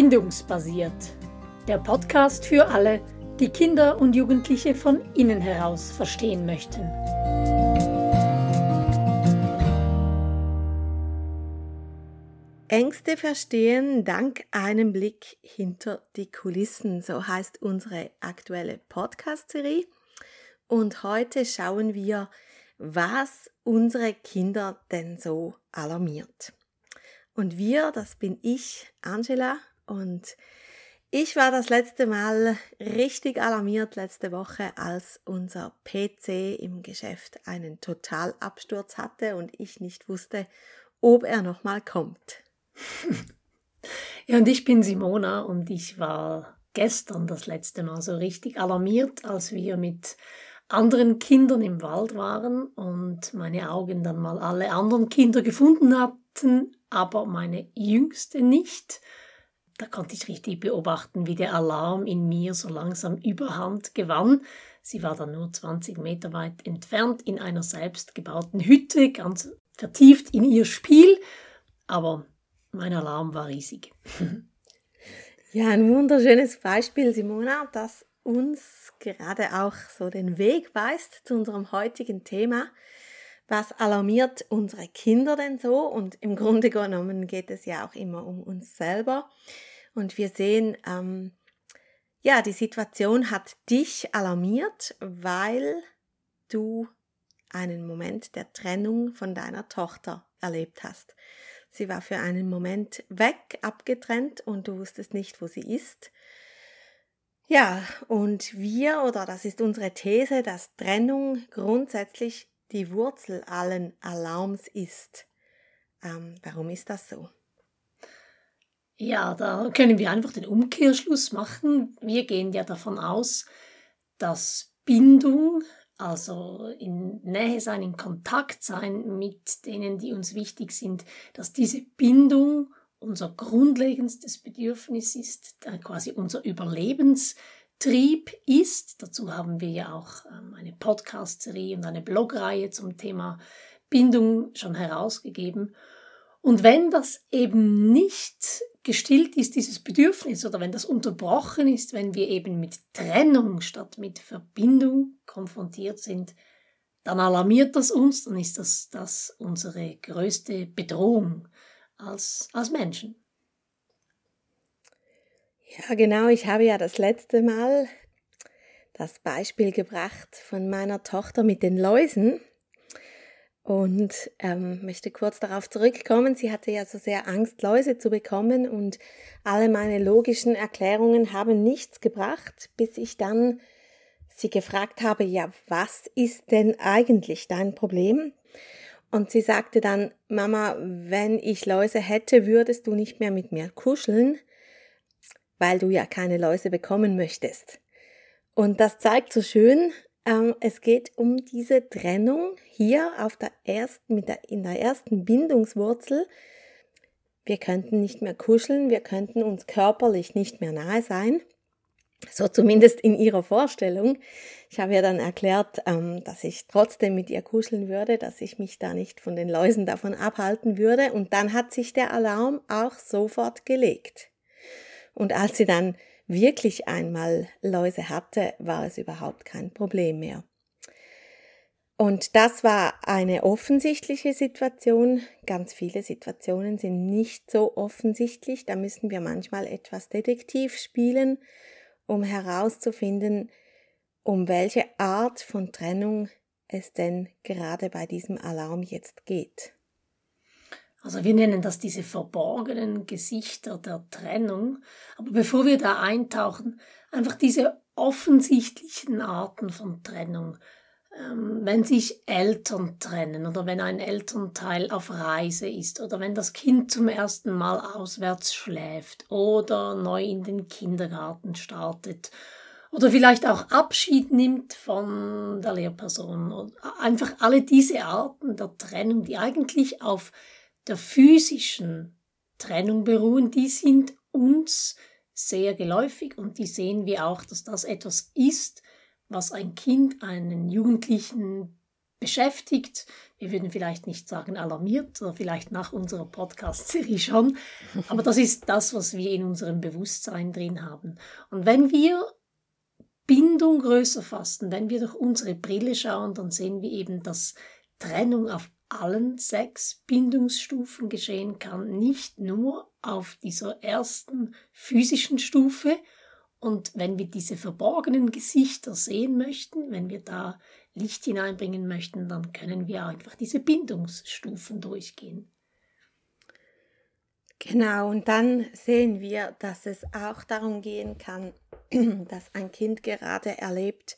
Bindungsbasiert. Der Podcast für alle, die Kinder und Jugendliche von innen heraus verstehen möchten. Ängste verstehen dank einem Blick hinter die Kulissen, so heißt unsere aktuelle Podcast-Serie. Und heute schauen wir, was unsere Kinder denn so alarmiert. Und wir, das bin ich, Angela, und ich war das letzte Mal richtig alarmiert letzte Woche, als unser PC im Geschäft einen Totalabsturz hatte und ich nicht wusste, ob er nochmal kommt. Ja, und ich bin Simona und ich war gestern das letzte Mal so richtig alarmiert, als wir mit anderen Kindern im Wald waren und meine Augen dann mal alle anderen Kinder gefunden hatten, aber meine jüngste nicht. Da konnte ich richtig beobachten, wie der Alarm in mir so langsam überhand gewann. Sie war dann nur 20 Meter weit entfernt in einer selbstgebauten Hütte, ganz vertieft in ihr Spiel, aber mein Alarm war riesig. Ja, ein wunderschönes Beispiel, Simona, das uns gerade auch so den Weg weist zu unserem heutigen Thema. Was alarmiert unsere Kinder denn so? Und im Grunde genommen geht es ja auch immer um uns selber. Und wir sehen, ähm, ja, die Situation hat dich alarmiert, weil du einen Moment der Trennung von deiner Tochter erlebt hast. Sie war für einen Moment weg, abgetrennt und du wusstest nicht, wo sie ist. Ja, und wir, oder das ist unsere These, dass Trennung grundsätzlich die Wurzel allen Alarms ist. Ähm, warum ist das so? Ja, da können wir einfach den Umkehrschluss machen. Wir gehen ja davon aus, dass Bindung, also in Nähe sein, in Kontakt sein mit denen, die uns wichtig sind, dass diese Bindung unser grundlegendstes Bedürfnis ist, quasi unser Überlebenstrieb ist. Dazu haben wir ja auch ähm, eine Podcast-Serie und eine Blogreihe zum Thema Bindung schon herausgegeben. Und wenn das eben nicht gestillt ist, dieses Bedürfnis, oder wenn das unterbrochen ist, wenn wir eben mit Trennung statt mit Verbindung konfrontiert sind, dann alarmiert das uns, dann ist das, das unsere größte Bedrohung als, als Menschen. Ja, genau. Ich habe ja das letzte Mal das Beispiel gebracht von meiner Tochter mit den Läusen und ähm, möchte kurz darauf zurückkommen. Sie hatte ja so sehr Angst, Läuse zu bekommen und alle meine logischen Erklärungen haben nichts gebracht, bis ich dann sie gefragt habe, ja, was ist denn eigentlich dein Problem? Und sie sagte dann, Mama, wenn ich Läuse hätte, würdest du nicht mehr mit mir kuscheln, weil du ja keine Läuse bekommen möchtest. Und das zeigt so schön, ähm, es geht um diese Trennung hier auf der ersten, der, in der ersten Bindungswurzel. Wir könnten nicht mehr kuscheln, wir könnten uns körperlich nicht mehr nahe sein. So zumindest in ihrer Vorstellung. Ich habe ihr dann erklärt, ähm, dass ich trotzdem mit ihr kuscheln würde, dass ich mich da nicht von den Läusen davon abhalten würde. Und dann hat sich der Alarm auch sofort gelegt. Und als sie dann wirklich einmal Läuse hatte, war es überhaupt kein Problem mehr. Und das war eine offensichtliche Situation. Ganz viele Situationen sind nicht so offensichtlich. Da müssen wir manchmal etwas Detektiv spielen um herauszufinden, um welche Art von Trennung es denn gerade bei diesem Alarm jetzt geht. Also wir nennen das diese verborgenen Gesichter der Trennung. Aber bevor wir da eintauchen, einfach diese offensichtlichen Arten von Trennung ähm, wenn sich Eltern trennen oder wenn ein Elternteil auf Reise ist oder wenn das Kind zum ersten Mal auswärts schläft oder neu in den Kindergarten startet oder vielleicht auch Abschied nimmt von der Lehrperson. Einfach alle diese Arten der Trennung, die eigentlich auf der physischen Trennung beruhen, die sind uns sehr geläufig und die sehen wir auch, dass das etwas ist, was ein Kind, einen Jugendlichen beschäftigt, Wir würden vielleicht nicht sagen alarmiert oder vielleicht nach unserer Podcast-Serie schon, aber das ist das, was wir in unserem Bewusstsein drin haben. Und wenn wir Bindung größer fassen, wenn wir durch unsere Brille schauen, dann sehen wir eben, dass Trennung auf allen sechs Bindungsstufen geschehen kann, nicht nur auf dieser ersten physischen Stufe. Und wenn wir diese verborgenen Gesichter sehen möchten, wenn wir da Licht hineinbringen möchten, dann können wir einfach diese Bindungsstufen durchgehen. Genau, und dann sehen wir, dass es auch darum gehen kann, dass ein Kind gerade erlebt,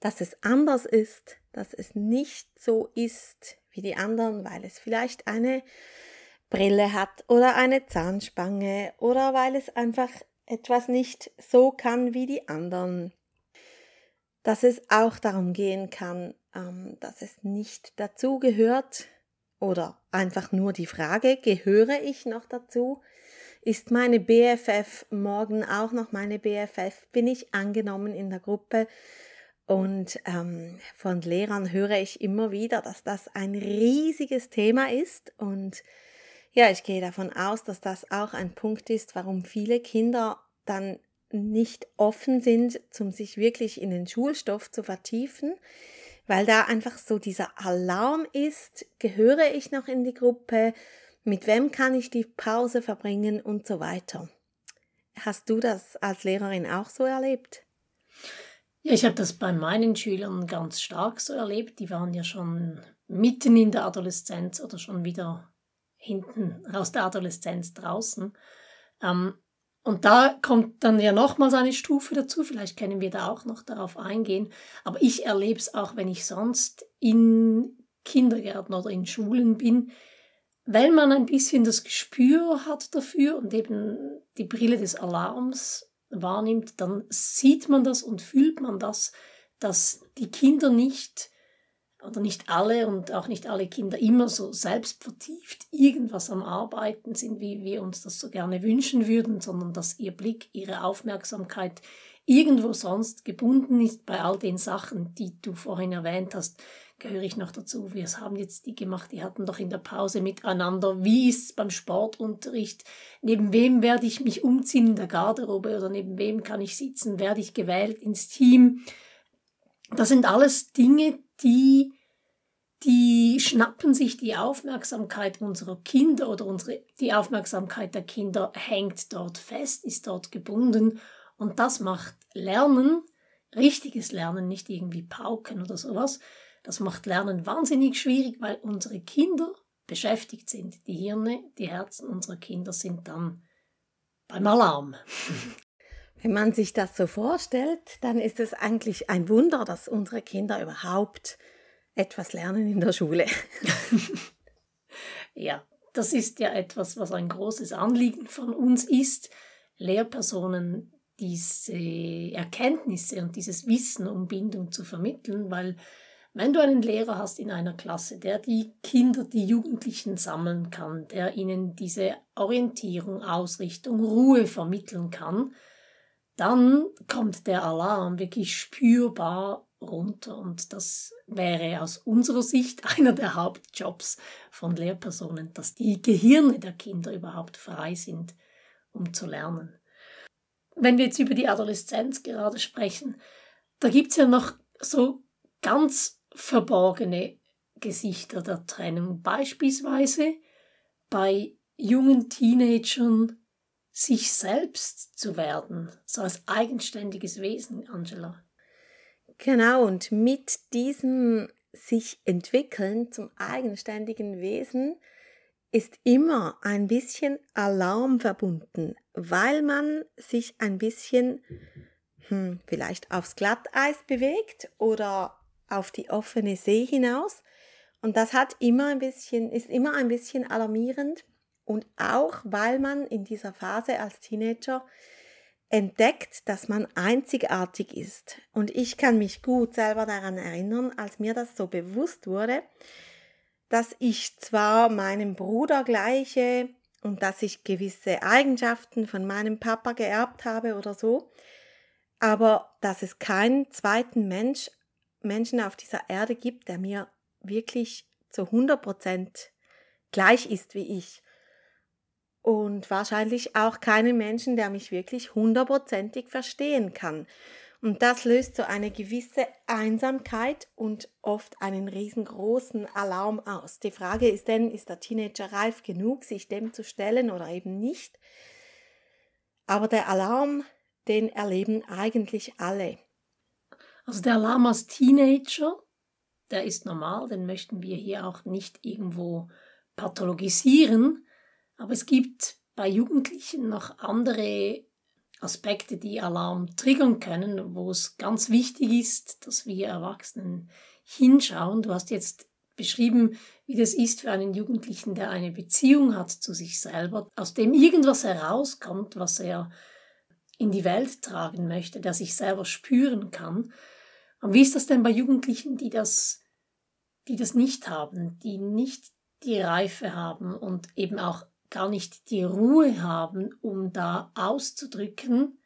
dass es anders ist, dass es nicht so ist wie die anderen, weil es vielleicht eine Brille hat oder eine Zahnspange oder weil es einfach etwas nicht so kann wie die anderen. Dass es auch darum gehen kann, ähm, dass es nicht dazugehört oder einfach nur die Frage, gehöre ich noch dazu? Ist meine BFF morgen auch noch meine BFF? Bin ich angenommen in der Gruppe? Und ähm, von Lehrern höre ich immer wieder, dass das ein riesiges Thema ist. Und ja, ich gehe davon aus, dass das auch ein Punkt ist, warum viele Kinder dann nicht offen sind, um sich wirklich in den Schulstoff zu vertiefen, weil da einfach so dieser Alarm ist, gehöre ich noch in die Gruppe, mit wem kann ich die Pause verbringen und so weiter. Hast du das als Lehrerin auch so erlebt? Ja, ich habe das bei meinen Schülern ganz stark so erlebt. Die waren ja schon mitten in der Adoleszenz oder schon wieder hinten aus der Adoleszenz draußen. Ähm, und da kommt dann ja nochmals eine Stufe dazu. Vielleicht können wir da auch noch darauf eingehen. Aber ich erlebe es auch, wenn ich sonst in Kindergärten oder in Schulen bin, wenn man ein bisschen das Gespür hat dafür und eben die Brille des Alarms wahrnimmt, dann sieht man das und fühlt man das, dass die Kinder nicht oder nicht alle und auch nicht alle Kinder immer so selbstvertieft irgendwas am Arbeiten sind, wie wir uns das so gerne wünschen würden, sondern dass ihr Blick, ihre Aufmerksamkeit irgendwo sonst gebunden ist bei all den Sachen, die du vorhin erwähnt hast, gehöre ich noch dazu. Wir haben jetzt die gemacht, die hatten doch in der Pause miteinander. Wie ist es beim Sportunterricht? Neben wem werde ich mich umziehen in der Garderobe oder neben wem kann ich sitzen? Werde ich gewählt ins Team? Das sind alles Dinge, die, die schnappen sich die Aufmerksamkeit unserer Kinder oder unsere, die Aufmerksamkeit der Kinder hängt dort fest, ist dort gebunden und das macht Lernen, richtiges Lernen, nicht irgendwie Pauken oder sowas, das macht Lernen wahnsinnig schwierig, weil unsere Kinder beschäftigt sind. Die Hirne, die Herzen unserer Kinder sind dann beim Alarm. Wenn man sich das so vorstellt, dann ist es eigentlich ein Wunder, dass unsere Kinder überhaupt etwas lernen in der Schule. ja, das ist ja etwas, was ein großes Anliegen von uns ist, Lehrpersonen diese Erkenntnisse und dieses Wissen um Bindung zu vermitteln, weil wenn du einen Lehrer hast in einer Klasse, der die Kinder, die Jugendlichen sammeln kann, der ihnen diese Orientierung, Ausrichtung, Ruhe vermitteln kann, dann kommt der Alarm wirklich spürbar runter. Und das wäre aus unserer Sicht einer der Hauptjobs von Lehrpersonen, dass die Gehirne der Kinder überhaupt frei sind, um zu lernen. Wenn wir jetzt über die Adoleszenz gerade sprechen, da gibt es ja noch so ganz verborgene Gesichter der Trennung. Beispielsweise bei jungen Teenagern sich selbst zu werden, so als eigenständiges Wesen, Angela. Genau, und mit diesem sich entwickeln zum eigenständigen Wesen ist immer ein bisschen Alarm verbunden, weil man sich ein bisschen hm, vielleicht aufs Glatteis bewegt oder auf die offene See hinaus. Und das hat immer ein bisschen, ist immer ein bisschen alarmierend. Und auch, weil man in dieser Phase als Teenager entdeckt, dass man einzigartig ist. Und ich kann mich gut selber daran erinnern, als mir das so bewusst wurde, dass ich zwar meinem Bruder gleiche und dass ich gewisse Eigenschaften von meinem Papa geerbt habe oder so, aber dass es keinen zweiten Mensch Menschen auf dieser Erde gibt, der mir wirklich zu 100% gleich ist wie ich. Und wahrscheinlich auch keinen Menschen, der mich wirklich hundertprozentig verstehen kann. Und das löst so eine gewisse Einsamkeit und oft einen riesengroßen Alarm aus. Die Frage ist denn, ist der Teenager reif genug, sich dem zu stellen oder eben nicht? Aber der Alarm, den erleben eigentlich alle. Also der Alarm als Teenager, der ist normal, den möchten wir hier auch nicht irgendwo pathologisieren. Aber es gibt bei Jugendlichen noch andere Aspekte, die Alarm triggern können, wo es ganz wichtig ist, dass wir Erwachsenen hinschauen. Du hast jetzt beschrieben, wie das ist für einen Jugendlichen, der eine Beziehung hat zu sich selber, aus dem irgendwas herauskommt, was er in die Welt tragen möchte, der sich selber spüren kann. Und wie ist das denn bei Jugendlichen, die das, die das nicht haben, die nicht die Reife haben und eben auch gar nicht die Ruhe haben, um da auszudrücken,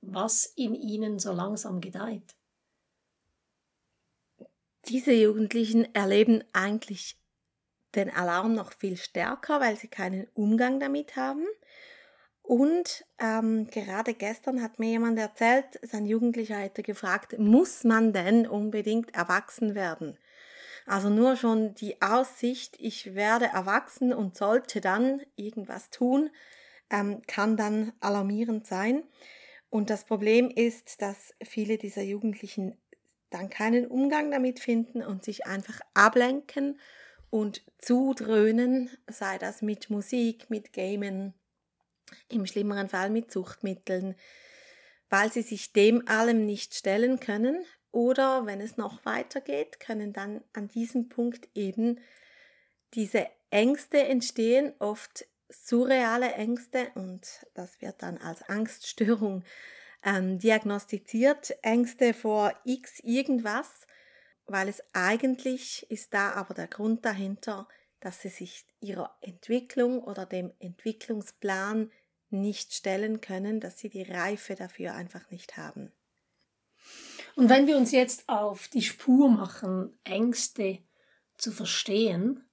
was in ihnen so langsam gedeiht. Diese Jugendlichen erleben eigentlich den Alarm noch viel stärker, weil sie keinen Umgang damit haben. Und ähm, gerade gestern hat mir jemand erzählt, sein Jugendlicher hätte gefragt, muss man denn unbedingt erwachsen werden? Also nur schon die Aussicht, ich werde erwachsen und sollte dann irgendwas tun, ähm, kann dann alarmierend sein. Und das Problem ist, dass viele dieser Jugendlichen dann keinen Umgang damit finden und sich einfach ablenken und zudröhnen, sei das mit Musik, mit Gamen, im schlimmeren Fall mit Suchtmitteln, weil sie sich dem allem nicht stellen können, oder wenn es noch weitergeht, können dann an diesem Punkt eben diese Ängste entstehen, oft surreale Ängste und das wird dann als Angststörung ähm, diagnostiziert. Ängste vor X irgendwas, weil es eigentlich ist da aber der Grund dahinter, dass sie sich ihrer Entwicklung oder dem Entwicklungsplan nicht stellen können, dass sie die Reife dafür einfach nicht haben. Und wenn wir uns jetzt auf die Spur machen, Ängste zu verstehen,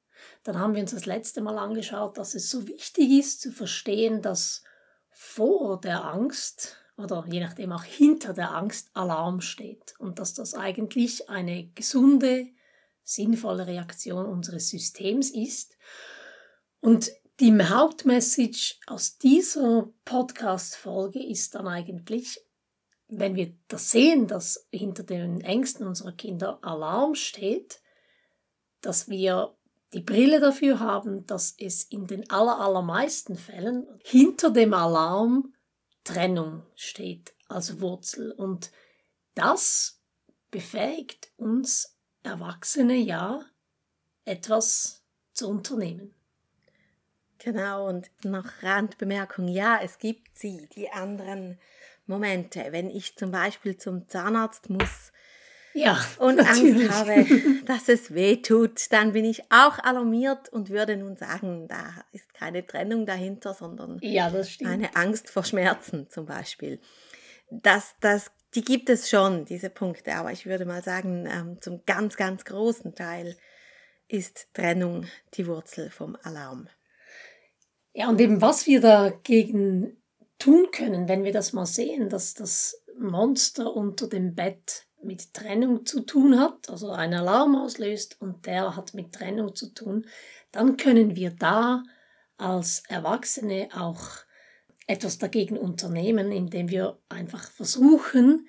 dann haben wir uns das letzte Mal angeschaut, dass es so wichtig ist zu verstehen, dass vor der Angst oder je nachdem auch hinter der Angst Alarm steht und dass das eigentlich eine gesunde, sinnvolle Reaktion unseres Systems ist. Und die Hauptmessage aus dieser Podcast-Folge ist dann eigentlich, wenn wir das sehen, dass hinter den Ängsten unserer Kinder Alarm steht, dass wir die Brille dafür haben, dass es in den allermeisten Fällen hinter dem Alarm Trennung steht als Wurzel. Und das befähigt uns Erwachsene ja, etwas zu unternehmen. Genau, und noch Randbemerkung, ja, es gibt sie, die anderen Momente, wenn ich zum Beispiel zum Zahnarzt muss ja, und natürlich. Angst habe, dass es weh tut, dann bin ich auch alarmiert und würde nun sagen, da ist keine Trennung dahinter, sondern ja, eine Angst vor Schmerzen zum Beispiel. Das, das, die gibt es schon, diese Punkte, aber ich würde mal sagen, ähm, zum ganz, ganz großen Teil ist Trennung die Wurzel vom Alarm. Ja, und eben was wir dagegen tun können, wenn wir das mal sehen, dass das Monster unter dem Bett mit Trennung zu tun hat, also ein Alarm auslöst und der hat mit Trennung zu tun, dann können wir da als Erwachsene auch etwas dagegen unternehmen, indem wir einfach versuchen,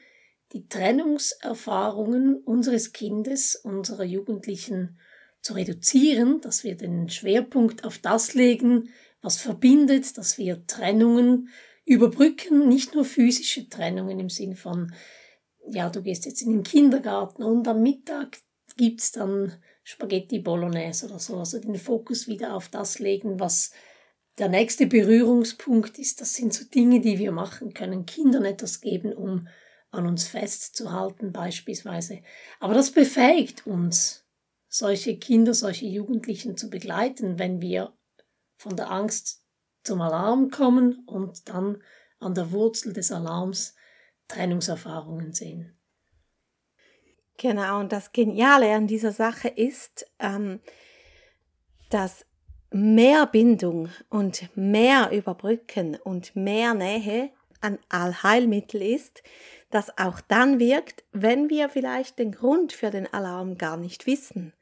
die Trennungserfahrungen unseres Kindes, unserer Jugendlichen zu reduzieren, dass wir den Schwerpunkt auf das legen, was verbindet, dass wir Trennungen überbrücken, nicht nur physische Trennungen im Sinn von, ja, du gehst jetzt in den Kindergarten und am Mittag gibt's dann Spaghetti Bolognese oder so, also den Fokus wieder auf das legen, was der nächste Berührungspunkt ist. Das sind so Dinge, die wir machen können, Kindern etwas geben, um an uns festzuhalten beispielsweise. Aber das befähigt uns, solche Kinder, solche Jugendlichen zu begleiten, wenn wir von der Angst zum Alarm kommen und dann an der Wurzel des Alarms Trennungserfahrungen sehen. Genau, und das Geniale an dieser Sache ist, ähm, dass mehr Bindung und mehr Überbrücken und mehr Nähe ein Allheilmittel ist, das auch dann wirkt, wenn wir vielleicht den Grund für den Alarm gar nicht wissen.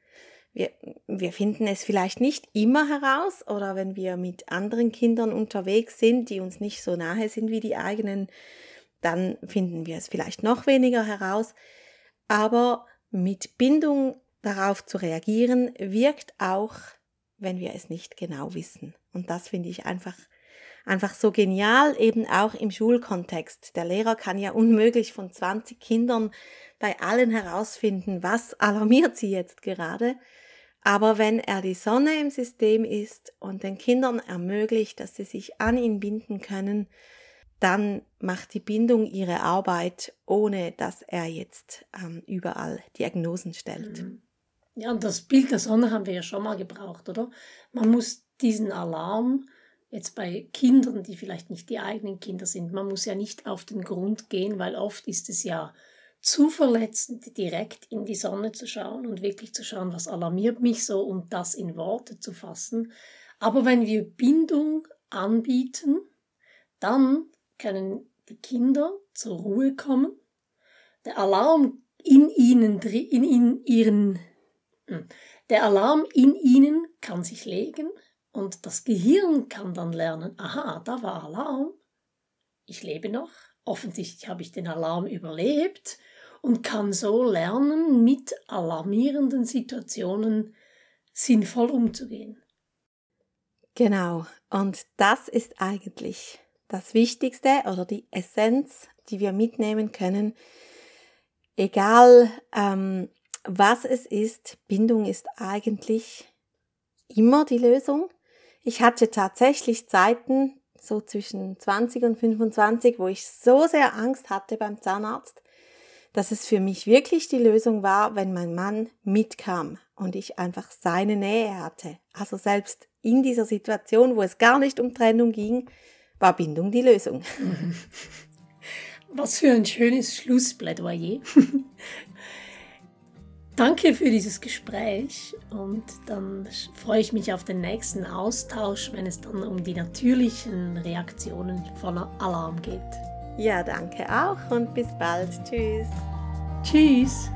Wir, wir finden es vielleicht nicht immer heraus oder wenn wir mit anderen Kindern unterwegs sind, die uns nicht so nahe sind wie die eigenen, dann finden wir es vielleicht noch weniger heraus. Aber mit Bindung darauf zu reagieren, wirkt auch, wenn wir es nicht genau wissen. Und das finde ich einfach einfach so genial, eben auch im Schulkontext. Der Lehrer kann ja unmöglich von 20 Kindern bei allen herausfinden, was alarmiert sie jetzt gerade. Aber wenn er die Sonne im System ist und den Kindern ermöglicht, dass sie sich an ihn binden können, dann macht die Bindung ihre Arbeit, ohne dass er jetzt ähm, überall Diagnosen stellt. Mhm. Ja, und das Bild der Sonne haben wir ja schon mal gebraucht, oder? Man muss diesen Alarm jetzt bei Kindern, die vielleicht nicht die eigenen Kinder sind, man muss ja nicht auf den Grund gehen, weil oft ist es ja zu verletzend, direkt in die Sonne zu schauen und wirklich zu schauen, was alarmiert mich so und das in Worte zu fassen. Aber wenn wir Bindung anbieten, dann können die Kinder zur Ruhe kommen, der Alarm in ihnen, in, in ihren, hm, der Alarm in ihnen kann sich legen und das Gehirn kann dann lernen, aha, da war Alarm, ich lebe noch, offensichtlich habe ich den Alarm überlebt und kann so lernen, mit alarmierenden Situationen sinnvoll umzugehen. Genau, und das ist eigentlich das Wichtigste oder die Essenz, die wir mitnehmen können. Egal ähm, was es ist, Bindung ist eigentlich immer die Lösung. Ich hatte tatsächlich Zeiten, so zwischen 20 und 25, wo ich so sehr Angst hatte beim Zahnarzt, dass es für mich wirklich die Lösung war, wenn mein Mann mitkam und ich einfach seine Nähe hatte. Also selbst in dieser Situation, wo es gar nicht um Trennung ging, war Bindung die Lösung. Was für ein schönes Schlussplädoyer. Danke für dieses Gespräch und dann freue ich mich auf den nächsten Austausch, wenn es dann um die natürlichen Reaktionen von Alarm geht. Ja, danke auch und bis bald. Tschüss. Tschüss.